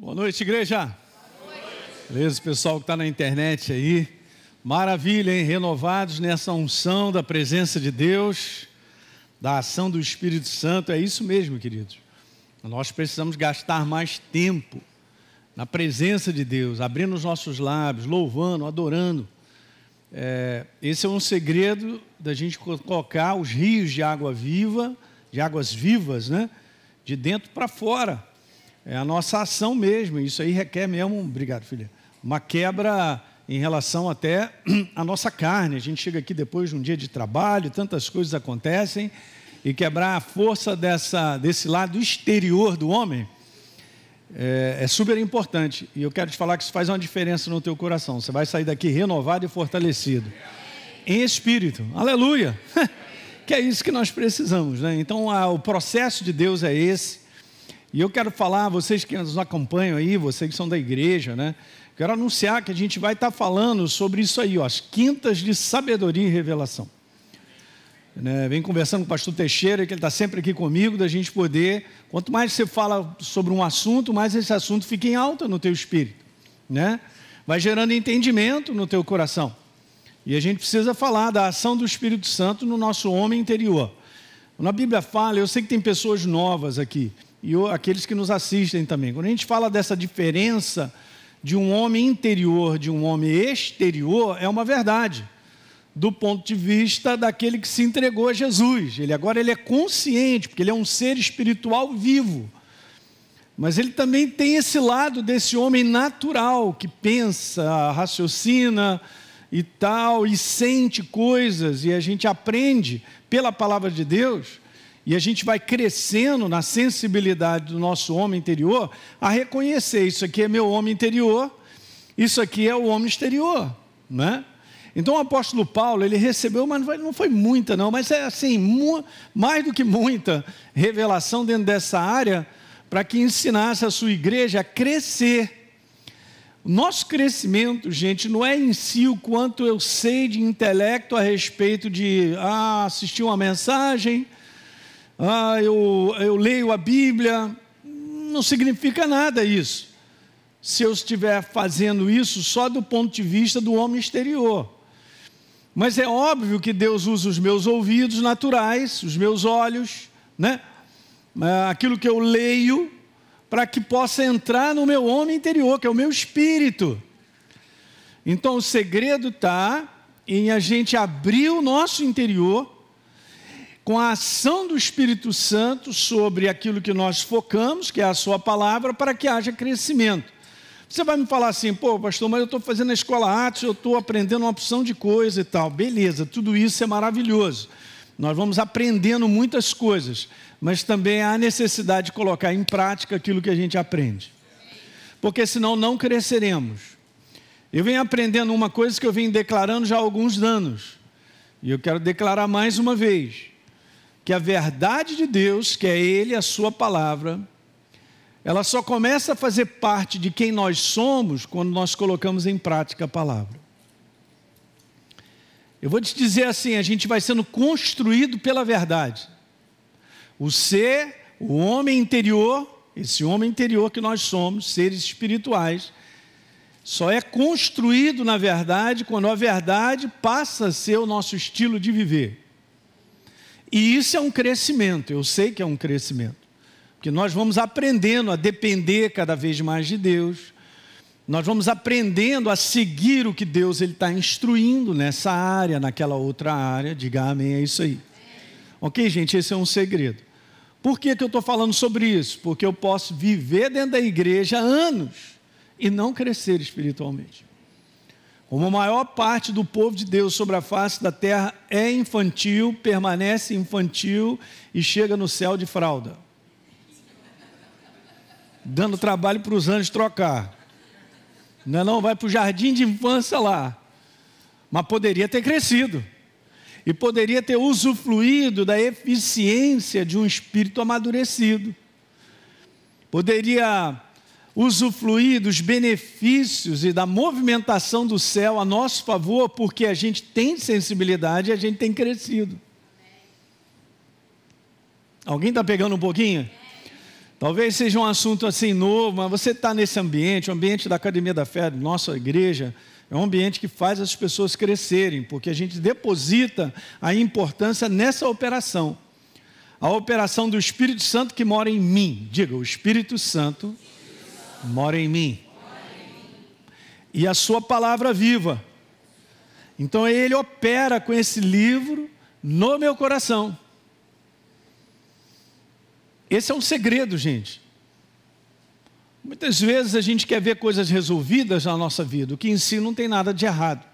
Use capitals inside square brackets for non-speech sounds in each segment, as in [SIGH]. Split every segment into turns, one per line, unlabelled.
Boa noite, igreja. Boa noite. Beleza, pessoal que está na internet aí. Maravilha, hein? Renovados nessa unção da presença de Deus, da ação do Espírito Santo. É isso mesmo, queridos. Nós precisamos gastar mais tempo na presença de Deus, abrindo os nossos lábios, louvando, adorando. É, esse é um segredo da gente colocar os rios de água viva, de águas vivas, né? De dentro para fora. É a nossa ação mesmo. Isso aí requer mesmo, obrigado, filha, uma quebra em relação até [CLEARS THROAT] à nossa carne. A gente chega aqui depois de um dia de trabalho, tantas coisas acontecem, e quebrar a força dessa, desse lado exterior do homem é, é, super importante. E eu quero te falar que isso faz uma diferença no teu coração. Você vai sair daqui renovado e fortalecido. Em espírito. Aleluia! [LAUGHS] que é isso que nós precisamos, né? Então, a, o processo de Deus é esse. E eu quero falar, vocês que nos acompanham aí, vocês que são da igreja, né? Quero anunciar que a gente vai estar falando sobre isso aí, ó, as quintas de sabedoria e revelação. Né? Vem conversando com o pastor Teixeira, que ele está sempre aqui comigo, da gente poder. Quanto mais você fala sobre um assunto, mais esse assunto fica em alta no teu espírito. Né? Vai gerando entendimento no teu coração. E a gente precisa falar da ação do Espírito Santo no nosso homem interior. Quando a Bíblia fala, eu sei que tem pessoas novas aqui e aqueles que nos assistem também. Quando a gente fala dessa diferença de um homem interior de um homem exterior, é uma verdade. Do ponto de vista daquele que se entregou a Jesus. Ele agora ele é consciente, porque ele é um ser espiritual vivo. Mas ele também tem esse lado desse homem natural que pensa, raciocina e tal, e sente coisas, e a gente aprende pela palavra de Deus e a gente vai crescendo na sensibilidade do nosso homem interior a reconhecer: isso aqui é meu homem interior, isso aqui é o homem exterior. Né? Então o apóstolo Paulo, ele recebeu, mas não foi muita, não, mas é assim, mais do que muita revelação dentro dessa área, para que ensinasse a sua igreja a crescer. Nosso crescimento, gente, não é em si o quanto eu sei de intelecto a respeito de ah, assistir uma mensagem, ah, eu, eu leio a Bíblia, não significa nada isso. Se eu estiver fazendo isso só do ponto de vista do homem exterior. Mas é óbvio que Deus usa os meus ouvidos naturais, os meus olhos, né? Ah, aquilo que eu leio, para que possa entrar no meu homem interior, que é o meu espírito. Então o segredo está em a gente abrir o nosso interior com a ação do Espírito Santo sobre aquilo que nós focamos, que é a Sua palavra, para que haja crescimento. Você vai me falar assim, pô, pastor, mas eu estou fazendo a escola Atos, eu estou aprendendo uma opção de coisa e tal. Beleza, tudo isso é maravilhoso. Nós vamos aprendendo muitas coisas, mas também há necessidade de colocar em prática aquilo que a gente aprende. Porque senão não cresceremos. Eu venho aprendendo uma coisa que eu venho declarando já há alguns anos. E eu quero declarar mais uma vez que a verdade de Deus, que é Ele, a Sua palavra, ela só começa a fazer parte de quem nós somos quando nós colocamos em prática a palavra. Eu vou te dizer assim: a gente vai sendo construído pela verdade. O ser, o homem interior, esse homem interior que nós somos, seres espirituais, só é construído na verdade quando a verdade passa a ser o nosso estilo de viver. E isso é um crescimento, eu sei que é um crescimento. Porque nós vamos aprendendo a depender cada vez mais de Deus, nós vamos aprendendo a seguir o que Deus está instruindo nessa área, naquela outra área. Diga amém, é isso aí. Ok, gente? Esse é um segredo. Por que, que eu estou falando sobre isso? Porque eu posso viver dentro da igreja anos e não crescer espiritualmente. Como a maior parte do povo de Deus sobre a face da terra é infantil, permanece infantil e chega no céu de fralda. Dando trabalho para os anjos trocar. Não, é não vai para o jardim de infância lá. Mas poderia ter crescido. E poderia ter usufruído da eficiência de um espírito amadurecido. Poderia usufruir dos benefícios e da movimentação do céu a nosso favor, porque a gente tem sensibilidade e a gente tem crescido. Alguém está pegando um pouquinho? Talvez seja um assunto assim novo, mas você está nesse ambiente, o ambiente da Academia da Fé, nossa igreja, é um ambiente que faz as pessoas crescerem, porque a gente deposita a importância nessa operação. A operação do Espírito Santo que mora em mim. Diga, o Espírito Santo mora em mim. E a sua palavra viva. Então ele opera com esse livro no meu coração. Esse é um segredo, gente. Muitas vezes a gente quer ver coisas resolvidas na nossa vida, o que em si não tem nada de errado.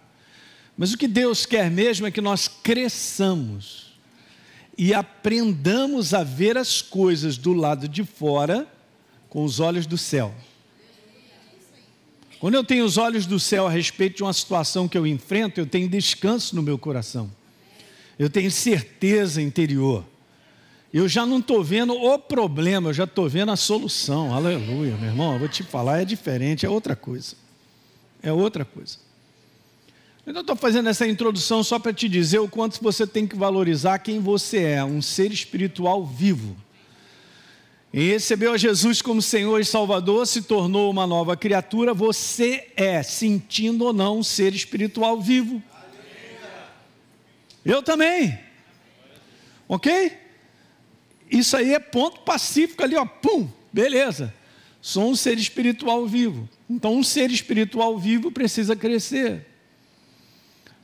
Mas o que Deus quer mesmo é que nós cresçamos e aprendamos a ver as coisas do lado de fora com os olhos do céu. Quando eu tenho os olhos do céu a respeito de uma situação que eu enfrento, eu tenho descanso no meu coração. Eu tenho certeza interior eu já não estou vendo o problema, eu já estou vendo a solução. Aleluia, meu irmão. Eu vou te falar, é diferente, é outra coisa. É outra coisa. Então, estou fazendo essa introdução só para te dizer o quanto você tem que valorizar quem você é, um ser espiritual vivo. E recebeu a Jesus como Senhor e Salvador, se tornou uma nova criatura, você é, sentindo ou não, um ser espiritual vivo. Eu também. Ok? Isso aí é ponto pacífico ali, ó, pum, beleza. Sou um ser espiritual vivo. Então, um ser espiritual vivo precisa crescer.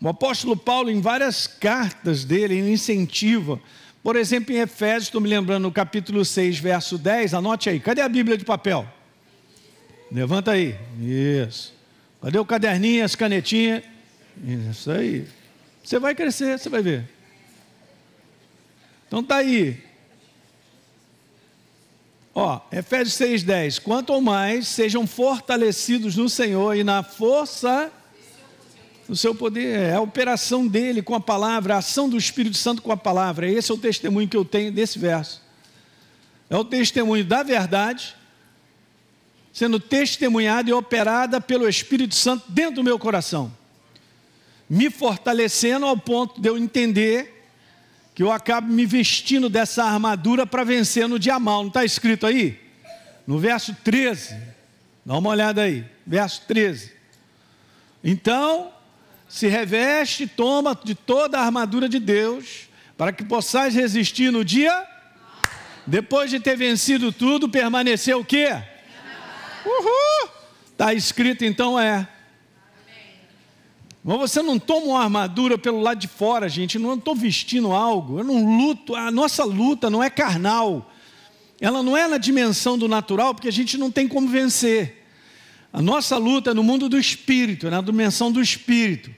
O apóstolo Paulo, em várias cartas dele, ele incentiva. Por exemplo, em Efésios, estou me lembrando, no capítulo 6, verso 10, anote aí. Cadê a Bíblia de papel? Levanta aí. Isso. Cadê o caderninho, as canetinhas? Isso aí. Você vai crescer, você vai ver. Então tá aí. Ó, Efésios 6,10: Quanto mais sejam fortalecidos no Senhor e na força do seu poder, é a operação dele com a palavra, a ação do Espírito Santo com a palavra. Esse é o testemunho que eu tenho desse verso. É o testemunho da verdade, sendo testemunhada e operada pelo Espírito Santo dentro do meu coração, me fortalecendo ao ponto de eu entender que eu acabo me vestindo dessa armadura para vencer no dia mal. Não está escrito aí? No verso 13. Dá uma olhada aí. Verso 13. Então, se reveste, toma de toda a armadura de Deus, para que possais resistir no dia. Depois de ter vencido tudo, permanecer o quê? Uhul! Está escrito então é. Mas você não toma uma armadura pelo lado de fora, gente. Eu não estou vestindo algo. Eu não luto. A nossa luta não é carnal. Ela não é na dimensão do natural, porque a gente não tem como vencer. A nossa luta é no mundo do espírito, é na dimensão do espírito.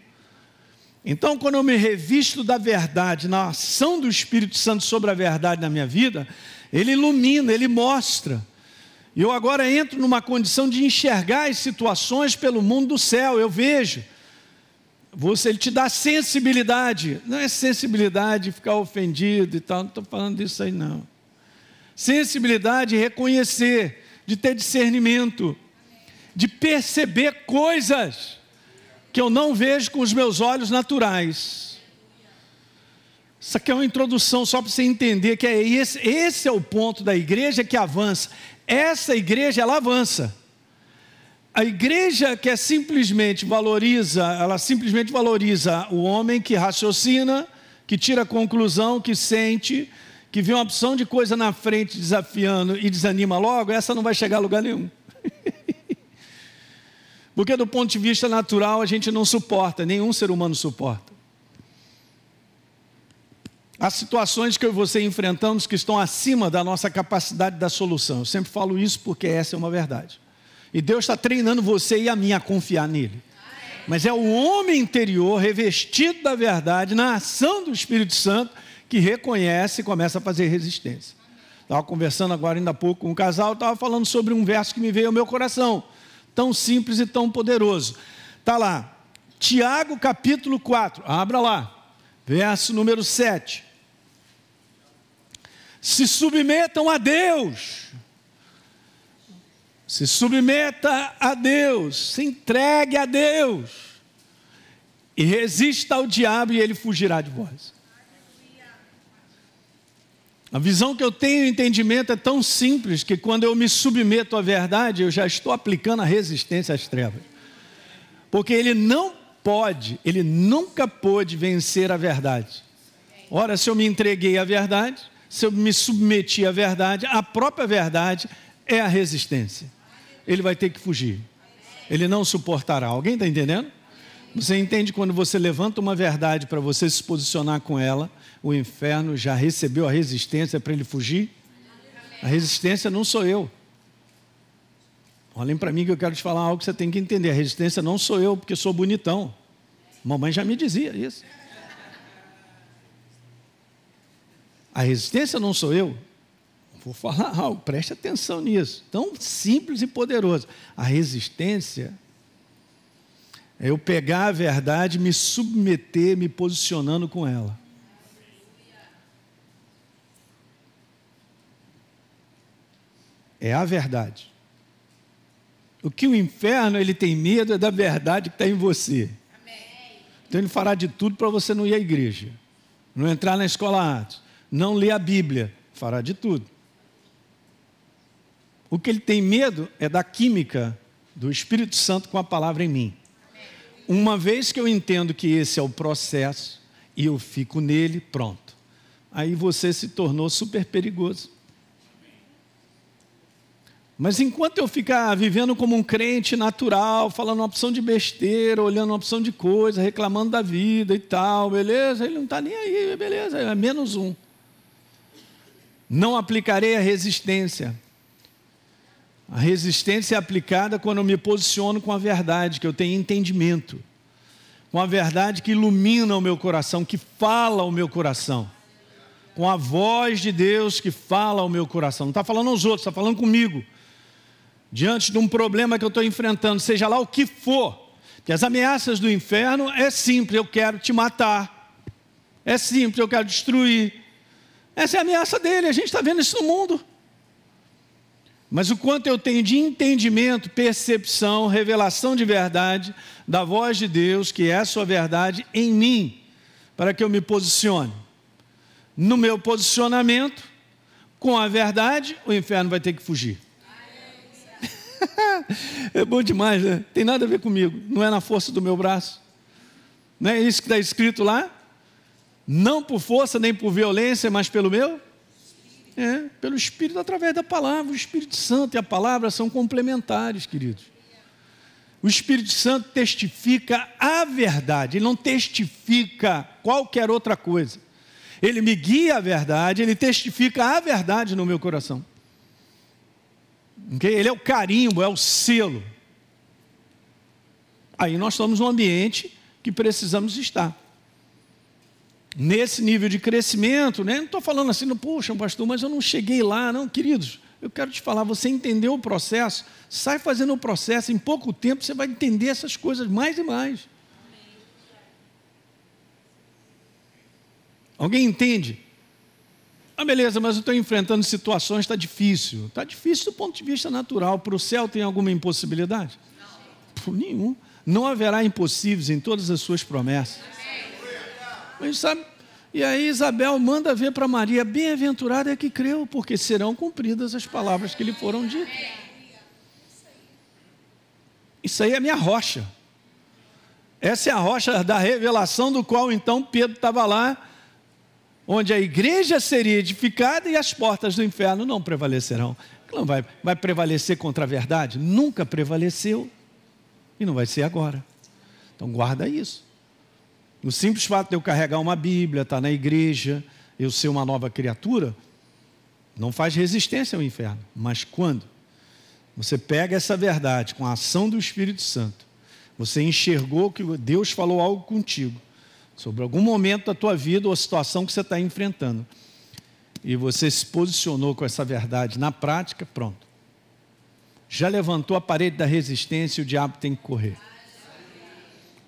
Então, quando eu me revisto da verdade, na ação do Espírito Santo sobre a verdade na minha vida, ele ilumina, ele mostra. E eu agora entro numa condição de enxergar as situações pelo mundo do céu. Eu vejo você, ele te dá sensibilidade. Não é sensibilidade de ficar ofendido e tal, não estou falando disso aí, não. Sensibilidade de reconhecer, de ter discernimento, de perceber coisas que eu não vejo com os meus olhos naturais. Isso aqui é uma introdução só para você entender que é esse, esse é o ponto da igreja que avança. Essa igreja, ela avança. A igreja que é simplesmente valoriza, ela simplesmente valoriza o homem que raciocina, que tira conclusão, que sente, que vê uma opção de coisa na frente desafiando e desanima logo, essa não vai chegar a lugar nenhum. [LAUGHS] Porque do ponto de vista natural a gente não suporta, nenhum ser humano suporta. Há situações que eu e você enfrentamos que estão acima da nossa capacidade da solução. Eu sempre falo isso porque essa é uma verdade. E Deus está treinando você e a mim a confiar nele. Mas é o homem interior, revestido da verdade, na ação do Espírito Santo, que reconhece e começa a fazer resistência. Estava conversando agora, ainda há pouco, com um casal, estava falando sobre um verso que me veio ao meu coração, tão simples e tão poderoso. Está lá, Tiago capítulo 4, abra lá, verso número 7. Se submetam a Deus se submeta a Deus, se entregue a Deus e resista ao diabo e ele fugirá de vós. A visão que eu tenho, o entendimento é tão simples que quando eu me submeto à verdade, eu já estou aplicando a resistência às trevas. Porque ele não pode, ele nunca pôde vencer a verdade. Ora, se eu me entreguei à verdade, se eu me submeti à verdade, a própria verdade é a resistência. Ele vai ter que fugir. Ele não suportará. Alguém está entendendo? Você entende quando você levanta uma verdade para você se posicionar com ela, o inferno já recebeu a resistência para ele fugir? A resistência não sou eu. Olhem para mim que eu quero te falar algo que você tem que entender. A resistência não sou eu, porque sou bonitão. Mamãe já me dizia isso. A resistência não sou eu. Vou falar algo, preste atenção nisso. Tão simples e poderoso. A resistência é eu pegar a verdade, me submeter, me posicionando com ela. É a verdade. O que o inferno ele tem medo é da verdade que está em você. Então ele fará de tudo para você não ir à igreja, não entrar na escola Atos, não ler a Bíblia, fará de tudo. O que ele tem medo é da química do Espírito Santo com a palavra em mim. Uma vez que eu entendo que esse é o processo e eu fico nele, pronto. Aí você se tornou super perigoso. Mas enquanto eu ficar vivendo como um crente natural, falando uma opção de besteira, olhando uma opção de coisa, reclamando da vida e tal, beleza? Ele não está nem aí, beleza, é menos um. Não aplicarei a resistência. A resistência é aplicada quando eu me posiciono com a verdade, que eu tenho entendimento, com a verdade que ilumina o meu coração, que fala o meu coração, com a voz de Deus que fala ao meu coração. Não está falando aos outros, está falando comigo. Diante de um problema que eu estou enfrentando, seja lá o que for, que as ameaças do inferno é simples, eu quero te matar. É simples, eu quero destruir. Essa é a ameaça dele, a gente está vendo isso no mundo. Mas o quanto eu tenho de entendimento, percepção, revelação de verdade da voz de Deus, que é a sua verdade em mim, para que eu me posicione. No meu posicionamento, com a verdade, o inferno vai ter que fugir. [LAUGHS] é bom demais, né? Tem nada a ver comigo, não é na força do meu braço. Não é isso que está escrito lá? Não por força nem por violência, mas pelo meu é, pelo Espírito através da palavra. O Espírito Santo e a palavra são complementares, queridos. O Espírito Santo testifica a verdade, ele não testifica qualquer outra coisa. Ele me guia a verdade, ele testifica a verdade no meu coração. Okay? Ele é o carimbo, é o selo. Aí nós estamos num ambiente que precisamos estar nesse nível de crescimento, né? Não estou falando assim, puxa, pastor, mas eu não cheguei lá, não, queridos. Eu quero te falar, você entendeu o processo, sai fazendo o processo, em pouco tempo você vai entender essas coisas mais e mais. Alguém entende? Ah, beleza, mas eu estou enfrentando situações, está difícil. Está difícil do ponto de vista natural. Para o céu tem alguma impossibilidade? Não. Por nenhum. Não haverá impossíveis em todas as suas promessas. Mas sabe? E aí Isabel manda ver para Maria: bem-aventurada é que creu, porque serão cumpridas as palavras que lhe foram ditas. Isso aí é minha rocha. Essa é a rocha da revelação, do qual então Pedro estava lá, onde a igreja seria edificada e as portas do inferno não prevalecerão. Não vai, vai prevalecer contra a verdade? Nunca prevaleceu e não vai ser agora. Então guarda isso. O simples fato de eu carregar uma Bíblia, estar na igreja, eu ser uma nova criatura, não faz resistência ao inferno. Mas quando você pega essa verdade com a ação do Espírito Santo, você enxergou que Deus falou algo contigo sobre algum momento da tua vida ou a situação que você está enfrentando, e você se posicionou com essa verdade na prática, pronto. Já levantou a parede da resistência e o diabo tem que correr.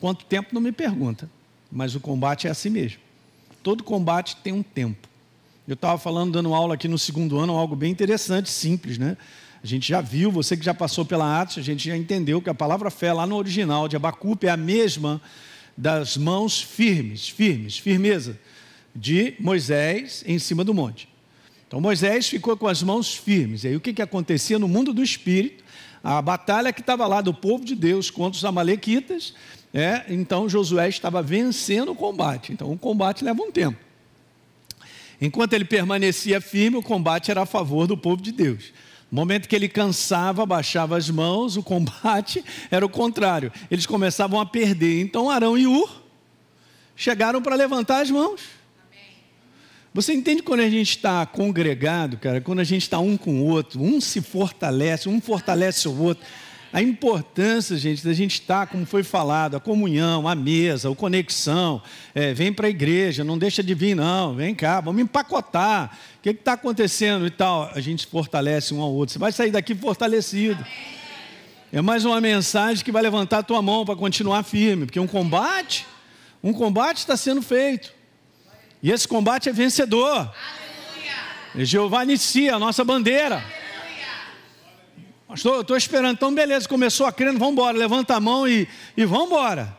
Quanto tempo não me pergunta? Mas o combate é assim mesmo. Todo combate tem um tempo. Eu estava falando, dando aula aqui no segundo ano, algo bem interessante, simples, né? A gente já viu, você que já passou pela Atos, a gente já entendeu que a palavra fé lá no original de Abacupe é a mesma das mãos firmes, firmes, firmeza, de Moisés em cima do monte. Então Moisés ficou com as mãos firmes. E aí o que, que acontecia no mundo do espírito? A batalha que estava lá do povo de Deus contra os amalequitas, é, então Josué estava vencendo o combate. Então o combate leva um tempo. Enquanto ele permanecia firme, o combate era a favor do povo de Deus. No momento que ele cansava, baixava as mãos, o combate [LAUGHS] era o contrário. Eles começavam a perder. Então Arão e Ur chegaram para levantar as mãos. Você entende quando a gente está congregado, cara, quando a gente está um com o outro, um se fortalece, um fortalece o outro. A importância, gente, da gente estar, como foi falado, a comunhão, a mesa, a conexão. É, vem para a igreja, não deixa de vir, não. Vem cá, vamos empacotar. O que está acontecendo e tal? A gente fortalece um ao outro. Você vai sair daqui fortalecido. É mais uma mensagem que vai levantar a tua mão para continuar firme, porque um combate, um combate está sendo feito. E esse combate é vencedor. Aleluia. Jeová inicia a nossa bandeira. Pastor, eu estou esperando. Então, beleza, começou a crendo, vamos embora. Levanta a mão e, e vamos embora.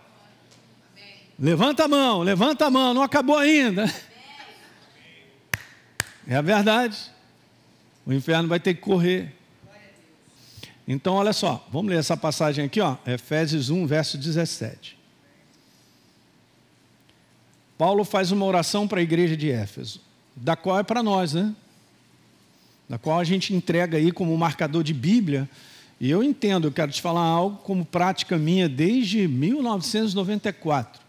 Levanta a mão, levanta a mão, não acabou ainda. É a verdade. O inferno vai ter que correr. Então, olha só, vamos ler essa passagem aqui, ó, Efésios 1, verso 17. Paulo faz uma oração para a igreja de Éfeso, da qual é para nós, né? Da qual a gente entrega aí como marcador de Bíblia. E eu entendo, eu quero te falar algo como prática minha desde 1994.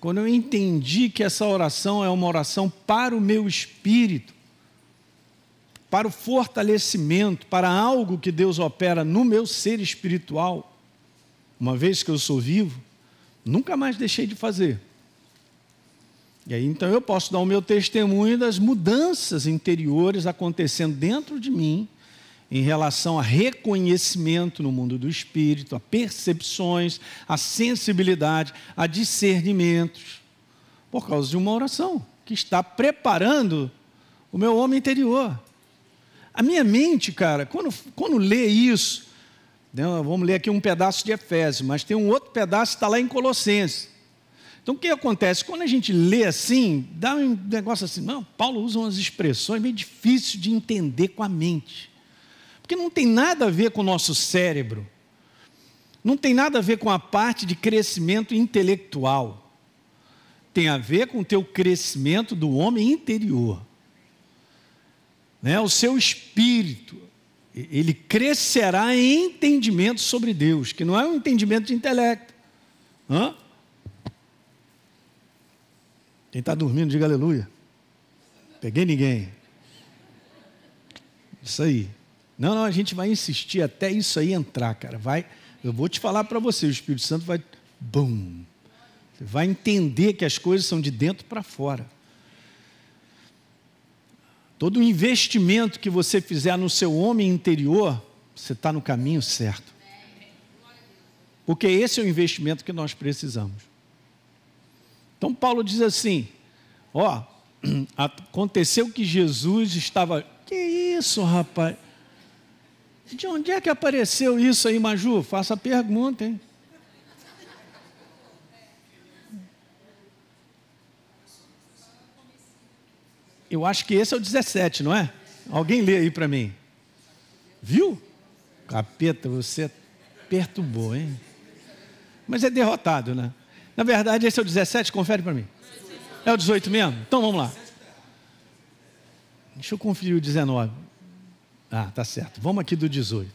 Quando eu entendi que essa oração é uma oração para o meu espírito, para o fortalecimento, para algo que Deus opera no meu ser espiritual, uma vez que eu sou vivo, nunca mais deixei de fazer. E aí então eu posso dar o meu testemunho das mudanças interiores acontecendo dentro de mim em relação a reconhecimento no mundo do espírito, a percepções, a sensibilidade, a discernimentos, por causa de uma oração que está preparando o meu homem interior. A minha mente, cara, quando, quando lê isso, né, vamos ler aqui um pedaço de Efésios, mas tem um outro pedaço que está lá em Colossenses. Então o que acontece? Quando a gente lê assim, dá um negócio assim, não, Paulo usa umas expressões meio difíceis de entender com a mente. Porque não tem nada a ver com o nosso cérebro. Não tem nada a ver com a parte de crescimento intelectual. Tem a ver com o teu crescimento do homem interior. Né? O seu espírito, ele crescerá em entendimento sobre Deus, que não é um entendimento de intelecto. Hã? Quem está dormindo, diga aleluia. Peguei ninguém. Isso aí. Não, não, a gente vai insistir até isso aí entrar, cara. Vai, eu vou te falar para você, o Espírito Santo vai, bum. Você vai entender que as coisas são de dentro para fora. Todo investimento que você fizer no seu homem interior, você está no caminho certo. Porque esse é o investimento que nós precisamos. Então Paulo diz assim: ó, [CLEARS THROAT] aconteceu que Jesus estava. Que isso, rapaz? De onde é que apareceu isso aí, Maju? Faça a pergunta, hein? Eu acho que esse é o 17, não é? Alguém lê aí para mim. Viu? Capeta, você perturbou, hein? Mas é derrotado, né? Na verdade, esse é o 17, confere para mim. É o 18 mesmo? Então vamos lá. Deixa eu conferir o 19. Ah, tá certo. Vamos aqui do 18.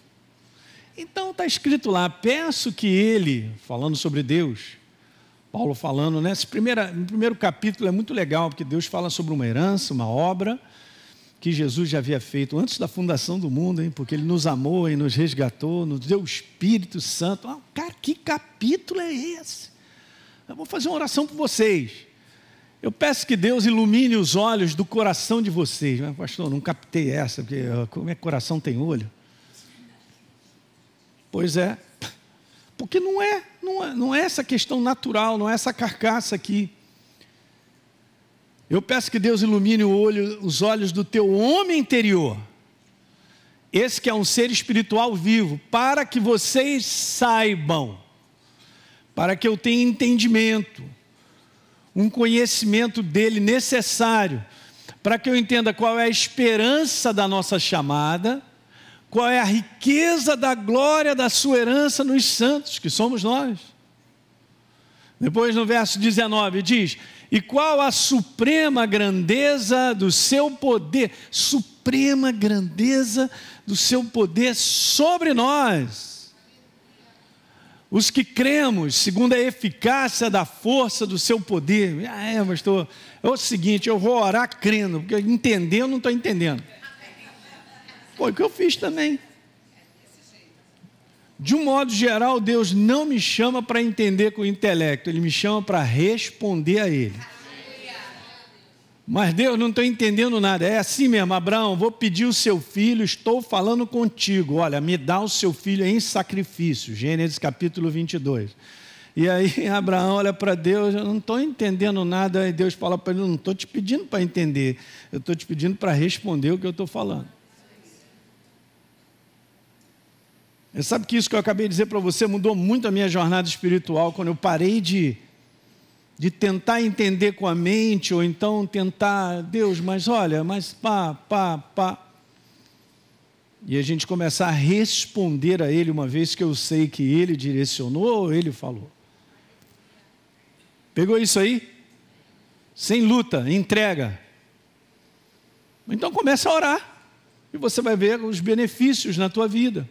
Então está escrito lá: peço que ele, falando sobre Deus, Paulo falando, né? Esse primeira, primeiro capítulo é muito legal, porque Deus fala sobre uma herança, uma obra que Jesus já havia feito antes da fundação do mundo, hein? porque ele nos amou e nos resgatou, nos deu o Espírito Santo. Ah, cara, que capítulo é esse? Eu vou fazer uma oração por vocês. Eu peço que Deus ilumine os olhos do coração de vocês. Mas, pastor, não captei essa, porque como é que coração tem olho? Pois é. Porque não é, não é, não é essa questão natural, não é essa carcaça aqui. Eu peço que Deus ilumine olho, os olhos do teu homem interior. Esse que é um ser espiritual vivo, para que vocês saibam para que eu tenha entendimento, um conhecimento dele necessário, para que eu entenda qual é a esperança da nossa chamada, qual é a riqueza da glória da sua herança nos santos, que somos nós. Depois no verso 19 diz: E qual a suprema grandeza do seu poder, suprema grandeza do seu poder sobre nós os que cremos, segundo a eficácia da força do seu poder. Ah, é, pastor, é o seguinte, eu vou orar crendo, porque entender eu não estou entendendo. Foi o que eu fiz também. De um modo geral, Deus não me chama para entender com o intelecto, Ele me chama para responder a Ele. Mas Deus, não estou entendendo nada. É assim mesmo, Abraão, vou pedir o seu filho, estou falando contigo. Olha, me dá o seu filho em sacrifício. Gênesis capítulo 22. E aí [LAUGHS] Abraão olha para Deus, eu não estou entendendo nada. E Deus fala para ele: não estou te pedindo para entender, eu estou te pedindo para responder o que eu estou falando. Sabe que isso que eu acabei de dizer para você mudou muito a minha jornada espiritual quando eu parei de de tentar entender com a mente, ou então tentar, Deus, mas olha, mas pá, pá, pá. E a gente começar a responder a Ele, uma vez que eu sei que Ele direcionou ou Ele falou. Pegou isso aí? Sem luta, entrega. Então começa a orar. E você vai ver os benefícios na tua vida.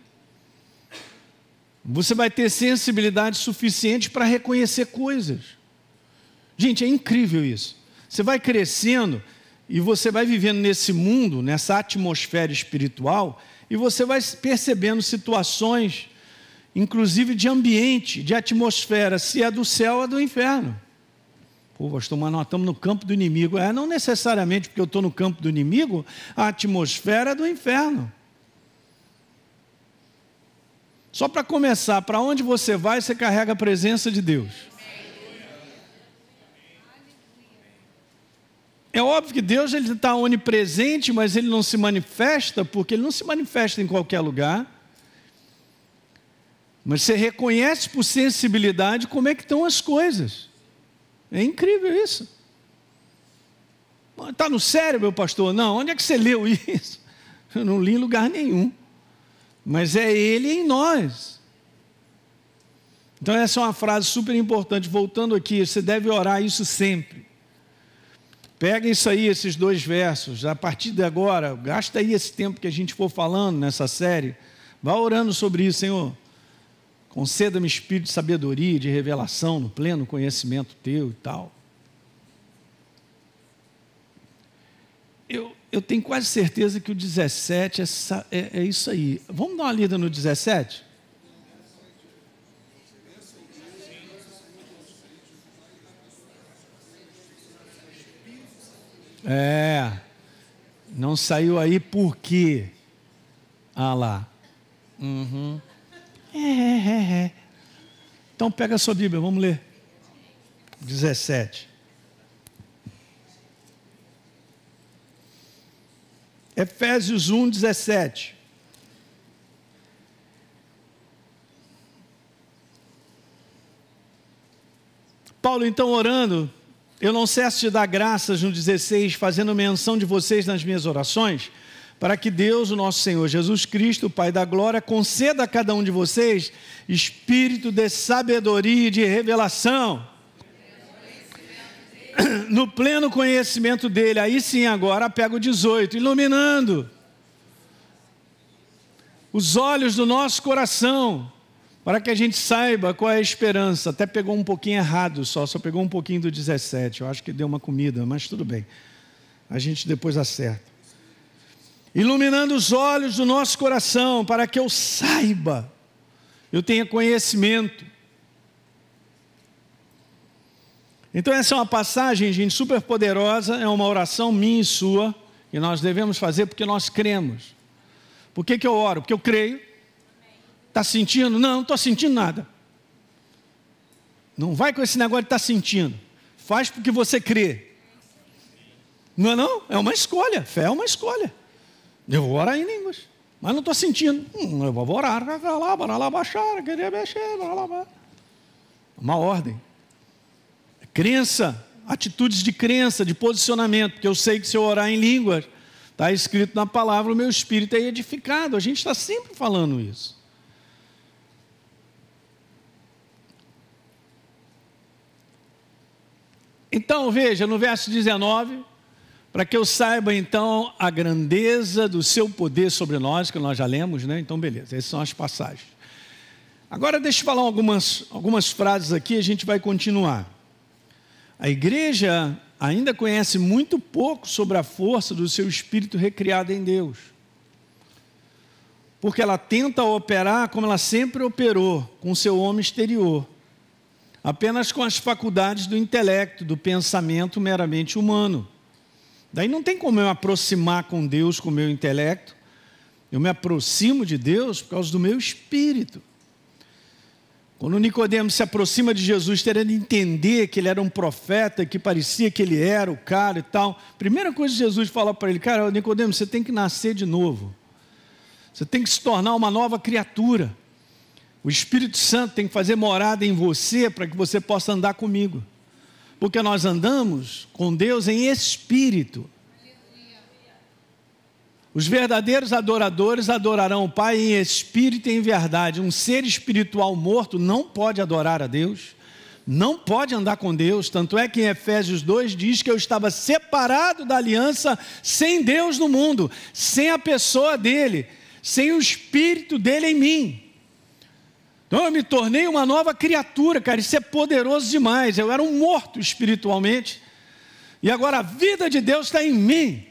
Você vai ter sensibilidade suficiente para reconhecer coisas. Gente, é incrível isso. Você vai crescendo e você vai vivendo nesse mundo, nessa atmosfera espiritual, e você vai percebendo situações, inclusive de ambiente, de atmosfera, se é do céu ou é do inferno. Pô, pastor, mas nós estamos no campo do inimigo. É, não necessariamente porque eu estou no campo do inimigo, a atmosfera é do inferno. Só para começar, para onde você vai, você carrega a presença de Deus. É óbvio que Deus ele está onipresente, mas ele não se manifesta, porque ele não se manifesta em qualquer lugar. Mas você reconhece por sensibilidade como é que estão as coisas. É incrível isso. Está no sério, meu pastor? Não, onde é que você leu [LAUGHS] isso? Eu não li em lugar nenhum. Mas é Ele em nós. Então, essa é uma frase super importante. Voltando aqui, você deve orar isso sempre. Pega isso aí, esses dois versos, a partir de agora, gasta aí esse tempo que a gente for falando nessa série, vá orando sobre isso, Senhor. Conceda-me espírito de sabedoria, de revelação, no pleno conhecimento teu e tal. Eu, eu tenho quase certeza que o 17 é, é, é isso aí. Vamos dar uma lida no 17? É. Não saiu aí por quê? Ah lá. Uhum. É, é, é. Então pega a sua Bíblia, vamos ler. 17. Efésios 1, 17. Paulo, então, orando, eu não cesso de dar graças no 16, fazendo menção de vocês nas minhas orações, para que Deus, o nosso Senhor Jesus Cristo, Pai da glória, conceda a cada um de vocês espírito de sabedoria e de revelação. [CLEARS THROAT] No pleno conhecimento dele, aí sim, agora pega o 18, iluminando os olhos do nosso coração, para que a gente saiba qual é a esperança. Até pegou um pouquinho errado só, só pegou um pouquinho do 17. Eu acho que deu uma comida, mas tudo bem. A gente depois acerta. Iluminando os olhos do nosso coração, para que eu saiba, eu tenha conhecimento. Então, essa é uma passagem, gente, super poderosa, é uma oração minha e sua, que nós devemos fazer porque nós cremos. Por que, que eu oro? Porque eu creio Está sentindo? Não, não estou sentindo nada. Não vai com esse negócio de estar tá sentindo. Faz porque você crê. Não é não? É uma escolha. Fé é uma escolha. Eu vou orar em línguas. Mas não estou sentindo. Hum, eu vou orar. Uma ordem. Crença. atitudes de crença, de posicionamento, porque eu sei que se eu orar em línguas, está escrito na palavra, o meu espírito é edificado. A gente está sempre falando isso. Então, veja, no verso 19, para que eu saiba então a grandeza do seu poder sobre nós, que nós já lemos, né? Então, beleza, essas são as passagens. Agora, deixa eu falar algumas, algumas frases aqui, a gente vai continuar. A igreja ainda conhece muito pouco sobre a força do seu espírito recriado em Deus. Porque ela tenta operar como ela sempre operou, com seu homem exterior, apenas com as faculdades do intelecto, do pensamento meramente humano. Daí não tem como eu me aproximar com Deus com o meu intelecto, eu me aproximo de Deus por causa do meu espírito. Quando Nicodemos se aproxima de Jesus, querendo entender que ele era um profeta, que parecia que ele era o cara e tal, primeira coisa que Jesus fala para ele, cara, Nicodemos, você tem que nascer de novo. Você tem que se tornar uma nova criatura. O Espírito Santo tem que fazer morada em você para que você possa andar comigo. Porque nós andamos com Deus em espírito. Os verdadeiros adoradores adorarão o Pai em espírito e em verdade. Um ser espiritual morto não pode adorar a Deus, não pode andar com Deus. Tanto é que em Efésios 2 diz que eu estava separado da aliança sem Deus no mundo, sem a pessoa dele, sem o espírito dele em mim. Então eu me tornei uma nova criatura, cara. Isso é poderoso demais. Eu era um morto espiritualmente, e agora a vida de Deus está em mim.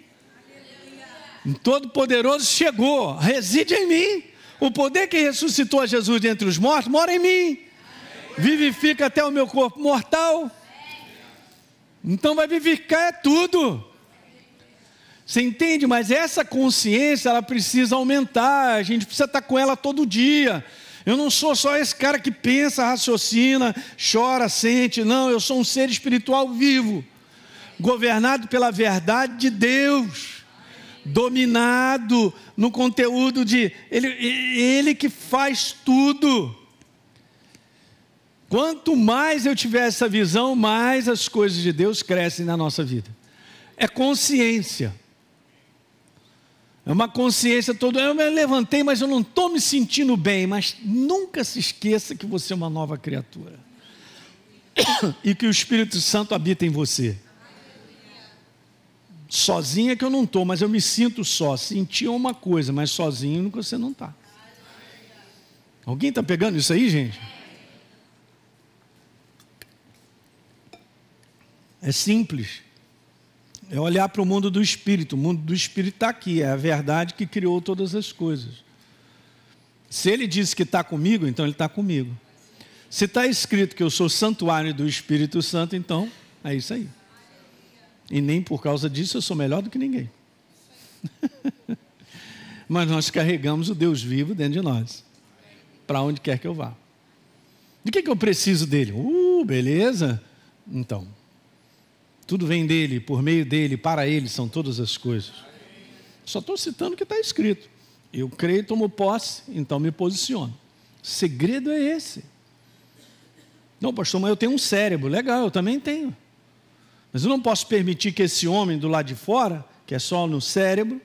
Todo-Poderoso chegou, reside em mim. O poder que ressuscitou a Jesus dentre os mortos mora em mim. Vivifica até o meu corpo mortal. Então vai vivificar é tudo. Você entende? Mas essa consciência ela precisa aumentar. A gente precisa estar com ela todo dia. Eu não sou só esse cara que pensa, raciocina, chora, sente. Não, eu sou um ser espiritual vivo, governado pela verdade de Deus dominado no conteúdo de ele, ele que faz tudo. Quanto mais eu tiver essa visão, mais as coisas de Deus crescem na nossa vida. É consciência. É uma consciência toda. Eu me levantei, mas eu não estou me sentindo bem. Mas nunca se esqueça que você é uma nova criatura. [COUGHS] E que o Espírito Santo habita em você. Sozinha que eu não estou, mas eu me sinto só. Sentir uma coisa, mas sozinho você não está. Alguém está pegando isso aí, gente? É simples. É olhar para o mundo do espírito. O mundo do espírito está aqui. É a verdade que criou todas as coisas. Se ele disse que está comigo, então ele está comigo. Se está escrito que eu sou santuário do Espírito Santo, então é isso aí. E nem por causa disso eu sou melhor do que ninguém. [LAUGHS] Mas nós carregamos o Deus vivo dentro de nós. Para onde quer que eu vá. De que, que eu preciso dele? Uh, beleza? Então, tudo vem dele, por meio dele, para ele são todas as coisas. Só estou citando o que está escrito. Eu creio, tomo posse, então me posiciono. Segredo é esse. Não, pastor, mas eu tenho um cérebro. Legal, eu também tenho. Mas eu não posso permitir que esse homem do lado de fora, que é só no cérebro,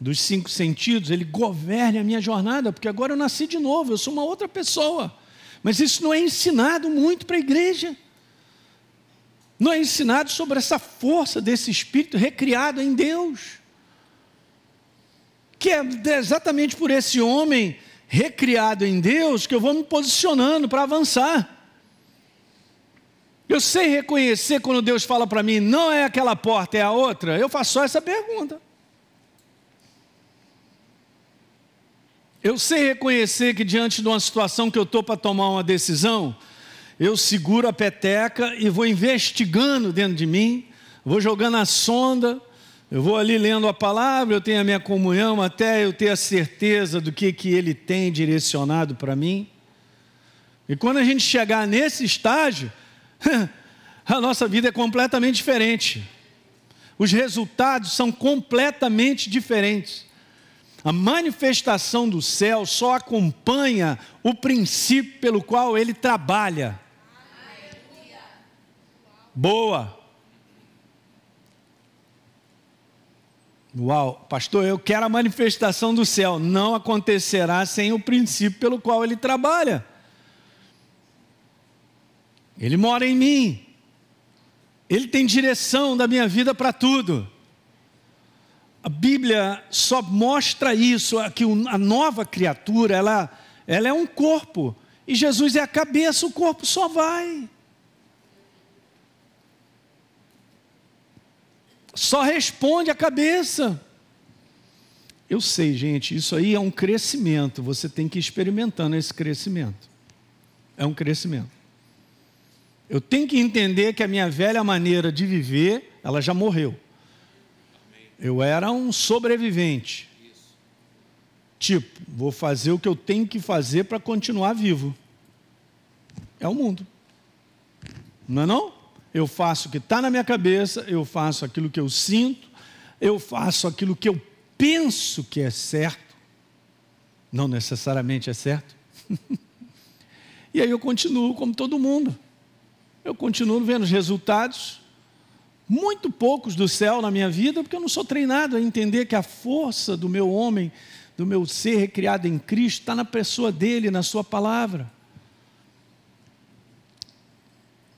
dos cinco sentidos, ele governe a minha jornada, porque agora eu nasci de novo, eu sou uma outra pessoa. Mas isso não é ensinado muito para a igreja. Não é ensinado sobre essa força desse espírito recriado em Deus. Que é exatamente por esse homem recriado em Deus que eu vou me posicionando para avançar. Eu sei reconhecer quando Deus fala para mim, não é aquela porta, é a outra. Eu faço só essa pergunta. Eu sei reconhecer que diante de uma situação que eu estou para tomar uma decisão, eu seguro a peteca e vou investigando dentro de mim, vou jogando a sonda, eu vou ali lendo a palavra, eu tenho a minha comunhão até eu ter a certeza do que, que Ele tem direcionado para mim. E quando a gente chegar nesse estágio, [LAUGHS] a nossa vida é completamente diferente. Os resultados são completamente diferentes. A manifestação do céu só acompanha o princípio pelo qual ele trabalha boa. Uau, pastor, eu quero a manifestação do céu. Não acontecerá sem o princípio pelo qual ele trabalha. Ele mora em mim. Ele tem direção da minha vida para tudo. A Bíblia só mostra isso, que a nova criatura, ela, ela é um corpo. E Jesus é a cabeça, o corpo só vai. Só responde a cabeça. Eu sei, gente, isso aí é um crescimento. Você tem que ir experimentando esse crescimento. É um crescimento. Eu tenho que entender que a minha velha maneira de viver, ela já morreu. Eu era um sobrevivente. Tipo, vou fazer o que eu tenho que fazer para continuar vivo. É o mundo. Não é não? Eu faço o que está na minha cabeça, eu faço aquilo que eu sinto, eu faço aquilo que eu penso que é certo. Não necessariamente é certo. [LAUGHS] e aí eu continuo como todo mundo. Eu continuo vendo os resultados, muito poucos do céu na minha vida, porque eu não sou treinado a entender que a força do meu homem, do meu ser recriado em Cristo, está na pessoa dele, na sua palavra.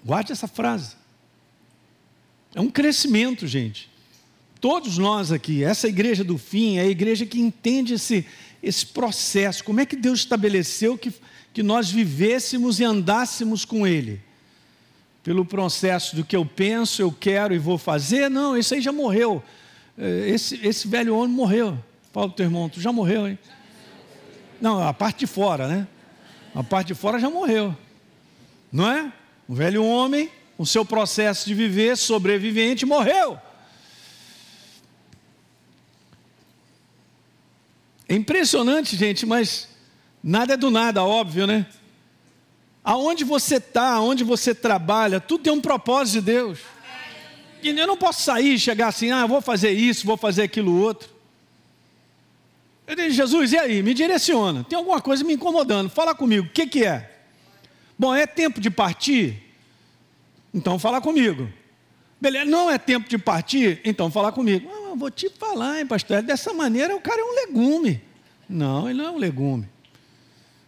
Guarde essa frase. É um crescimento, gente. Todos nós aqui, essa igreja do fim é a igreja que entende esse, esse processo. Como é que Deus estabeleceu que, que nós vivêssemos e andássemos com Ele? pelo processo do que eu penso, eu quero e vou fazer. Não, isso aí já morreu. É, esse, esse velho homem morreu. Paulo, teu irmão, tu já morreu, hein? Não, a parte de fora, né? A parte de fora já morreu. Não é? O velho homem, o seu processo de viver, sobrevivente, morreu. É impressionante, gente, mas nada é do nada, óbvio, né? Aonde você está, aonde você trabalha, tudo tem um propósito de Deus. E eu não posso sair e chegar assim, ah, vou fazer isso, vou fazer aquilo outro. Eu disse, Jesus, e aí? Me direciona. Tem alguma coisa me incomodando. Fala comigo, o que, que é? Bom, é tempo de partir? Então fala comigo. Beleza, não é tempo de partir? Então fala comigo. Ah, vou te falar, hein, pastor. Dessa maneira o cara é um legume. Não, ele não é um legume.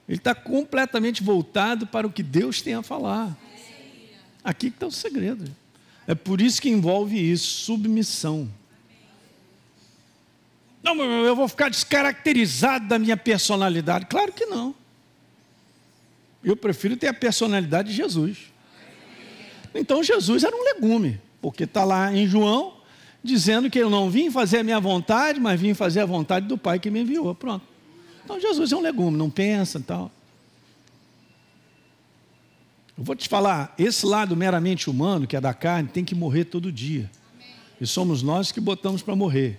Ele está completamente voltado para o que Deus tem a falar. Aqui está o segredo. É por isso que envolve isso, submissão. Não, eu vou ficar descaracterizado da minha personalidade. Claro que não. Eu prefiro ter a personalidade de Jesus. Então Jesus era um legume, porque está lá em João dizendo que eu não vim fazer a minha vontade, mas vim fazer a vontade do Pai que me enviou. Pronto. Então Jesus é um legume, não pensa e tal. Eu vou te falar, esse lado meramente humano, que é da carne, tem que morrer todo dia. E somos nós que botamos para morrer.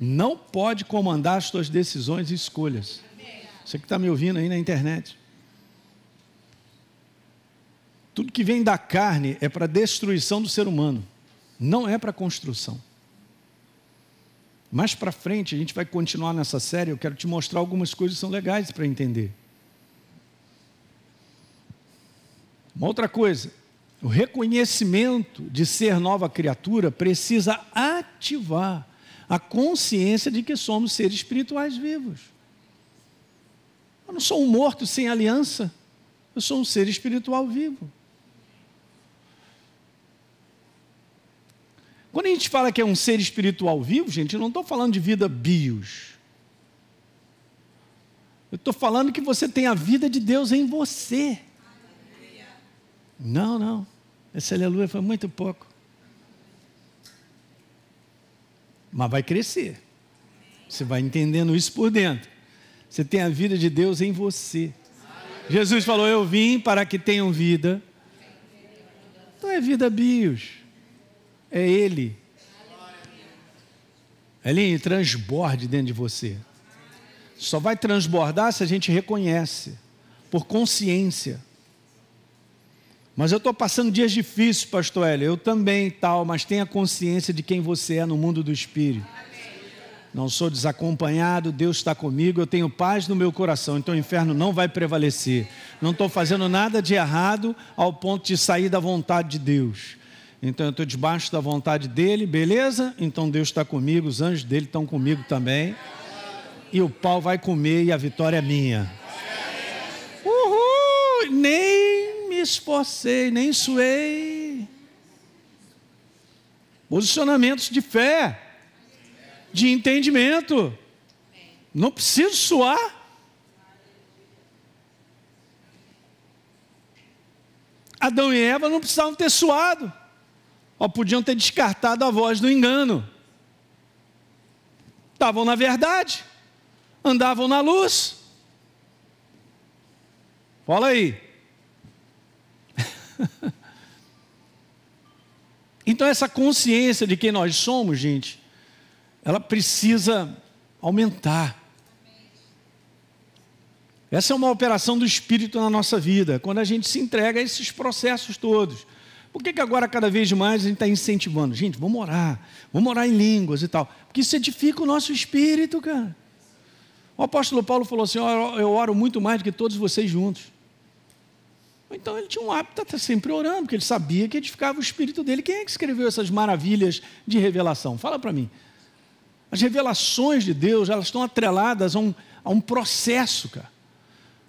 Não pode comandar as suas decisões e escolhas. Você que está me ouvindo aí na internet. Tudo que vem da carne é para destruição do ser humano, não é para construção. Mais para frente, a gente vai continuar nessa série. Eu quero te mostrar algumas coisas que são legais para entender. Uma outra coisa, o reconhecimento de ser nova criatura precisa ativar a consciência de que somos seres espirituais vivos. Eu não sou um morto sem aliança, eu sou um ser espiritual vivo. Quando a gente fala que é um ser espiritual vivo, gente, eu não estou falando de vida bios. Eu estou falando que você tem a vida de Deus em você. Não, não. Esse aleluia foi muito pouco. Mas vai crescer. Você vai entendendo isso por dentro. Você tem a vida de Deus em você. Jesus falou: Eu vim para que tenham vida. Então é vida bios é Ele. Ele transborde dentro de você. Só vai transbordar se a gente reconhece, por consciência. Mas eu estou passando dias difíceis, pastor Hélio. Eu também tal, mas tenha consciência de quem você é no mundo do Espírito. Não sou desacompanhado, Deus está comigo, eu tenho paz no meu coração, então o inferno não vai prevalecer. Não estou fazendo nada de errado ao ponto de sair da vontade de Deus. Então eu estou debaixo da vontade dele, beleza? Então Deus está comigo, os anjos dele estão comigo também. E o pau vai comer e a vitória é minha. Uhul! Nem me esforcei, nem suei. Posicionamentos de fé, de entendimento. Não preciso suar. Adão e Eva não precisavam ter suado. Ou podiam ter descartado a voz do engano. Estavam na verdade, andavam na luz. Fala aí. [LAUGHS] então, essa consciência de quem nós somos, gente, ela precisa aumentar. Essa é uma operação do Espírito na nossa vida, quando a gente se entrega a esses processos todos. Por que, que agora, cada vez mais, a gente está incentivando? Gente, vamos orar, vamos orar em línguas e tal. Porque isso edifica o nosso espírito, cara. O apóstolo Paulo falou assim: Eu oro muito mais do que todos vocês juntos. Então ele tinha um hábito de estar sempre orando, porque ele sabia que edificava o espírito dele. Quem é que escreveu essas maravilhas de revelação? Fala para mim. As revelações de Deus, elas estão atreladas a um, a um processo, cara.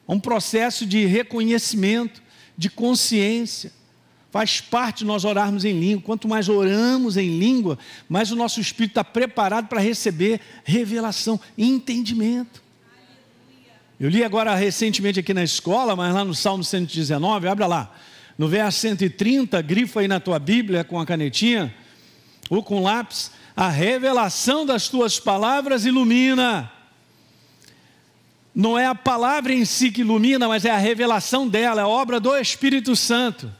A um processo de reconhecimento, de consciência. Faz parte nós orarmos em língua. Quanto mais oramos em língua, mais o nosso espírito está preparado para receber revelação e entendimento. Eu li agora recentemente aqui na escola, mas lá no Salmo 119, abra lá. No verso 130, grifa aí na tua Bíblia com a canetinha ou com lápis. A revelação das tuas palavras ilumina. Não é a palavra em si que ilumina, mas é a revelação dela, é a obra do Espírito Santo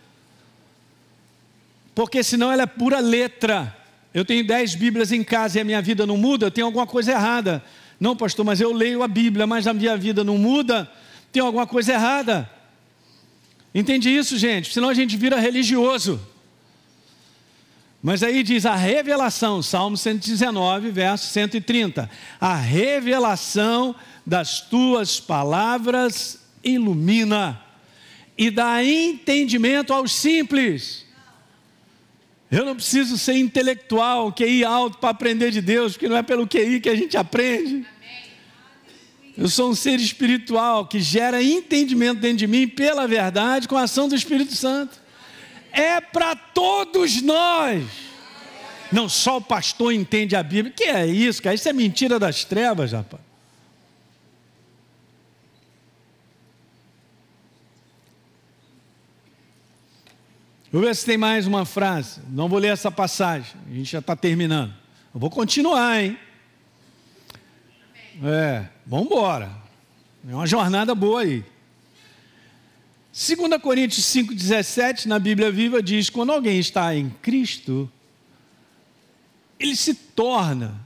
porque senão ela é pura letra. Eu tenho dez Bíblias em casa e a minha vida não muda, tem alguma coisa errada. Não, pastor, mas eu leio a Bíblia, mas a minha vida não muda, tem alguma coisa errada. Entende isso, gente? Senão a gente vira religioso. Mas aí diz a revelação, Salmo 119, verso 130. A revelação das tuas palavras ilumina e dá entendimento aos simples. Eu não preciso ser intelectual, QI alto para aprender de Deus, porque não é pelo QI que a gente aprende. Eu sou um ser espiritual que gera entendimento dentro de mim pela verdade com a ação do Espírito Santo. É para todos nós. Não só o pastor entende a Bíblia. Que é isso, cara? Isso é mentira das trevas, rapaz. Vou ver se tem mais uma frase. Não vou ler essa passagem. A gente já está terminando. Eu vou continuar, hein? É, vamos embora. É uma jornada boa aí. 2 Coríntios 5,17, na Bíblia Viva, diz: quando alguém está em Cristo, ele se torna,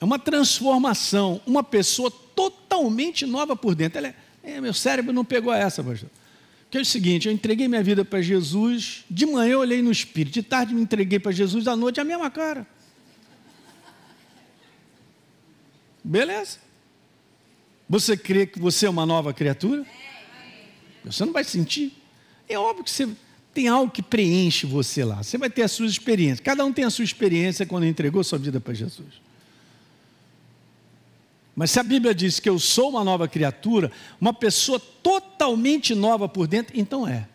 é uma transformação, uma pessoa totalmente nova por dentro. É, é meu cérebro não pegou essa, pastor. Que é o seguinte, eu entreguei minha vida para Jesus, de manhã eu olhei no Espírito, de tarde me entreguei para Jesus, à noite a mesma cara. Beleza? Você crê que você é uma nova criatura? Você não vai sentir. É óbvio que você tem algo que preenche você lá. Você vai ter as suas experiências. Cada um tem a sua experiência quando entregou sua vida para Jesus. Mas se a Bíblia diz que eu sou uma nova criatura, uma pessoa totalmente nova por dentro, então é.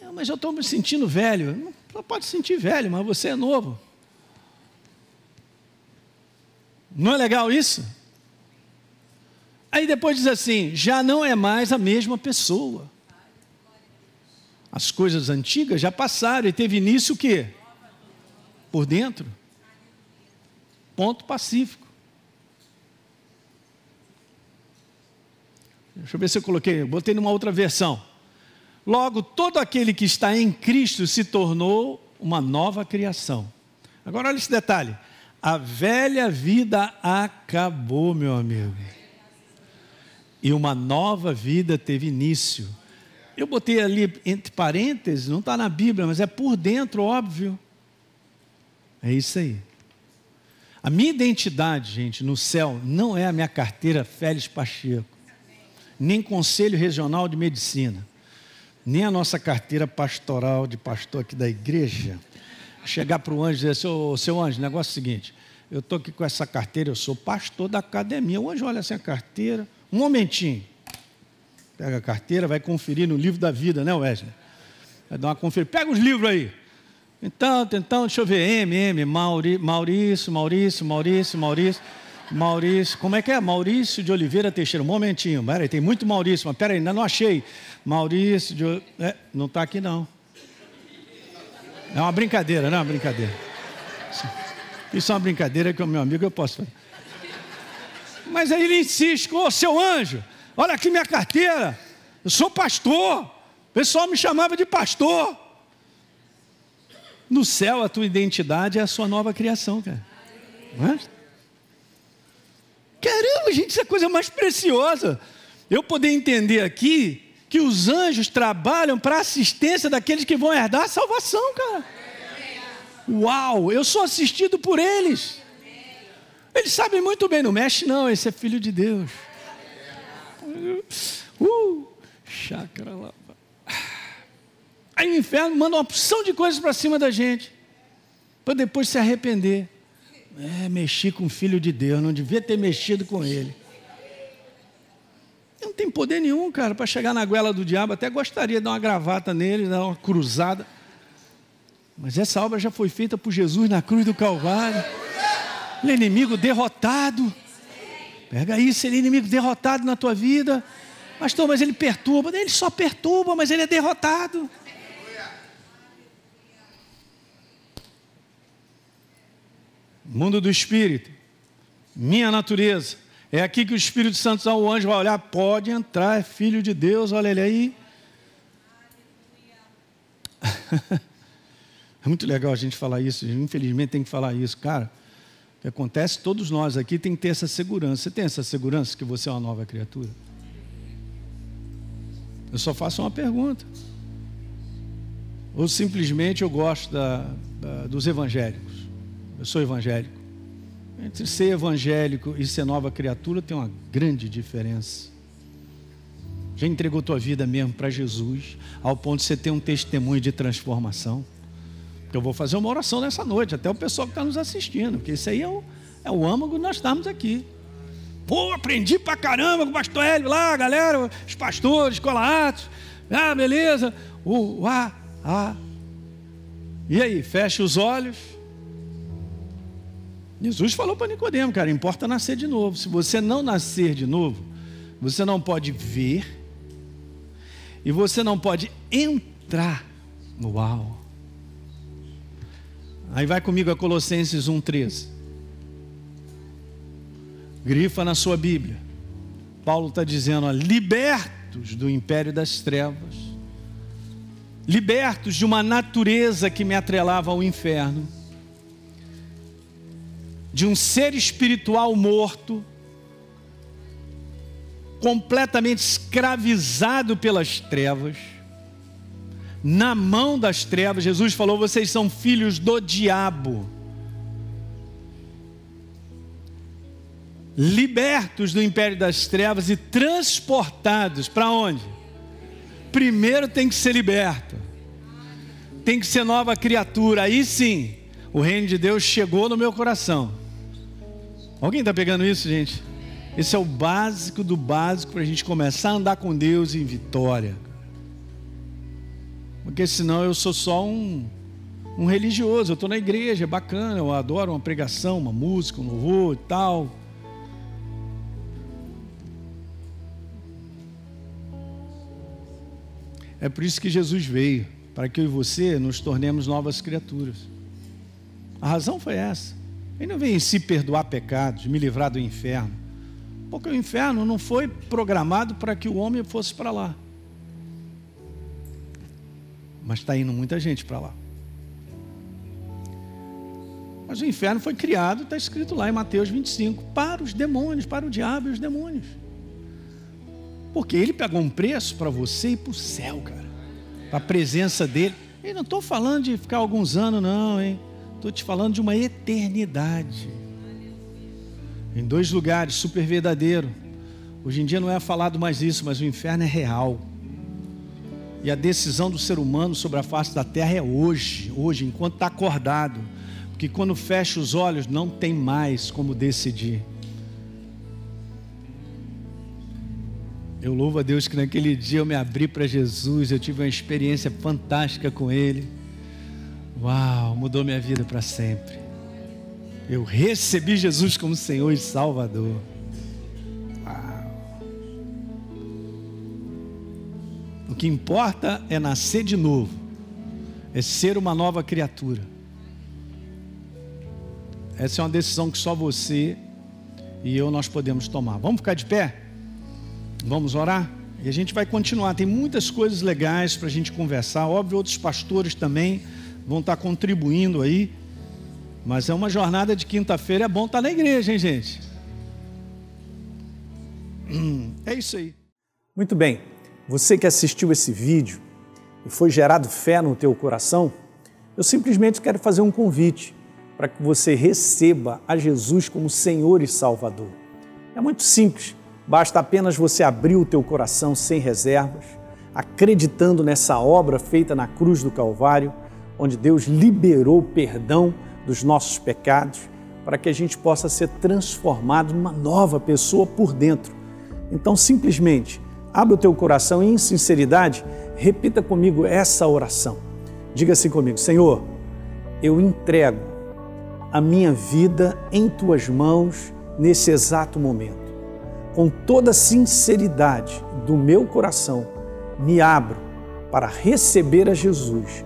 é mas eu estou me sentindo velho. Não pode sentir velho, mas você é novo. Não é legal isso? Aí depois diz assim: já não é mais a mesma pessoa. As coisas antigas já passaram e teve início o quê? Por dentro. Ponto pacífico. Deixa eu ver se eu coloquei, eu botei numa outra versão. Logo, todo aquele que está em Cristo se tornou uma nova criação. Agora, olha esse detalhe: a velha vida acabou, meu amigo, e uma nova vida teve início. Eu botei ali entre parênteses, não está na Bíblia, mas é por dentro, óbvio. É isso aí. A minha identidade, gente, no céu, não é a minha carteira Félix Pacheco nem Conselho Regional de Medicina. nem a nossa carteira pastoral de pastor aqui da igreja. Chegar para o anjo e dizer, seu, seu anjo, negócio é o seguinte, eu estou aqui com essa carteira, eu sou pastor da academia. O anjo olha assim a carteira, um momentinho. Pega a carteira, vai conferir no livro da vida, né, Wesley? Vai dar uma conferida. Pega os livros aí. Então, então, deixa eu ver. M, M, Maurício, Maurício, Maurício, Maurício, Maurício. Maurício, como é que é? Maurício de Oliveira Teixeira. Um momentinho, peraí, tem muito Maurício, mas peraí, ainda não achei. Maurício de. É, não está aqui não. É uma brincadeira, não é uma brincadeira. Isso é uma brincadeira que o meu amigo eu posso fazer. Mas aí ele insiste, ô oh, seu anjo, olha aqui minha carteira, eu sou pastor. O pessoal me chamava de pastor. No céu, a tua identidade é a sua nova criação, cara. Não é? Caramba, gente, isso é a coisa mais preciosa. Eu poder entender aqui que os anjos trabalham para a assistência daqueles que vão herdar a salvação, cara. Uau, eu sou assistido por eles. Eles sabem muito bem, não mexe não, esse é filho de Deus. Uh, chácara lá. Aí o inferno manda uma opção de coisas para cima da gente, para depois se arrepender. É, mexi com o filho de Deus, não devia ter mexido com ele. Não tem poder nenhum, cara, para chegar na goela do diabo. Até gostaria de dar uma gravata nele, dar uma cruzada. Mas essa obra já foi feita por Jesus na cruz do Calvário. Ele é inimigo derrotado. Pega isso, ele é inimigo derrotado na tua vida. Pastor, mas ele perturba. Ele só perturba, mas ele é derrotado. Mundo do espírito, minha natureza. É aqui que o Espírito Santo, o anjo vai olhar, pode entrar, é filho de Deus, olha ele aí. [LAUGHS] é muito legal a gente falar isso, infelizmente tem que falar isso, cara. O que acontece, todos nós aqui tem que ter essa segurança. Você tem essa segurança que você é uma nova criatura? Eu só faço uma pergunta. Ou simplesmente eu gosto da, da, dos evangélicos. Eu sou evangélico. Entre ser evangélico e ser nova criatura tem uma grande diferença. Já entregou tua vida mesmo para Jesus, ao ponto de você ter um testemunho de transformação. Eu vou fazer uma oração nessa noite, até o pessoal que está nos assistindo, porque isso aí é o, é o âmago nós estamos aqui. Pô, aprendi pra caramba com o pastor Hélio lá, galera, os pastores, escola Atos. Ah, beleza. Ah, ah. E aí, fecha os olhos Jesus falou para Nicodemo, cara, importa nascer de novo. Se você não nascer de novo, você não pode ver e você não pode entrar. Uau! Aí vai comigo a Colossenses 1,13. Grifa na sua Bíblia. Paulo está dizendo: ó, libertos do império das trevas, libertos de uma natureza que me atrelava ao inferno de um ser espiritual morto, completamente escravizado pelas trevas, na mão das trevas. Jesus falou: vocês são filhos do diabo. Libertos do império das trevas e transportados para onde? Primeiro tem que ser liberto, tem que ser nova criatura, aí sim, o reino de Deus chegou no meu coração Alguém está pegando isso, gente? Esse é o básico do básico para a gente começar a andar com Deus em vitória. Porque senão eu sou só um, um religioso. Eu estou na igreja, é bacana, eu adoro uma pregação, uma música, um louvor e tal. É por isso que Jesus veio, para que eu e você nos tornemos novas criaturas. A razão foi essa. Ele não veio em si perdoar pecados, me livrar do inferno. Porque o inferno não foi programado para que o homem fosse para lá. Mas está indo muita gente para lá. Mas o inferno foi criado, está escrito lá em Mateus 25, para os demônios, para o diabo e os demônios. Porque ele pagou um preço para você ir para o céu, cara. Para a presença dele. E não estou falando de ficar alguns anos, não, hein? Estou te falando de uma eternidade. Em dois lugares, super verdadeiro. Hoje em dia não é falado mais isso, mas o inferno é real. E a decisão do ser humano sobre a face da terra é hoje, hoje, enquanto está acordado. Porque quando fecha os olhos, não tem mais como decidir. Eu louvo a Deus que naquele dia eu me abri para Jesus, eu tive uma experiência fantástica com Ele. Uau, mudou minha vida para sempre. Eu recebi Jesus como Senhor e Salvador. Uau. O que importa é nascer de novo, é ser uma nova criatura. Essa é uma decisão que só você e eu nós podemos tomar. Vamos ficar de pé? Vamos orar? E a gente vai continuar. Tem muitas coisas legais para a gente conversar. Óbvio, outros pastores também vão estar contribuindo aí. Mas é uma jornada de quinta-feira, é bom estar na igreja, hein, gente? É isso aí.
Muito bem. Você que assistiu esse vídeo e foi gerado fé no teu coração, eu simplesmente quero fazer um convite para que você receba a Jesus como Senhor e Salvador. É muito simples, basta apenas você abrir o teu coração sem reservas, acreditando nessa obra feita na cruz do Calvário onde Deus liberou o perdão dos nossos pecados, para que a gente possa ser transformado numa nova pessoa por dentro. Então, simplesmente, abra o teu coração e, em sinceridade, repita comigo essa oração. Diga assim comigo: Senhor, eu entrego a minha vida em tuas mãos nesse exato momento. Com toda a sinceridade do meu coração, me abro para receber a Jesus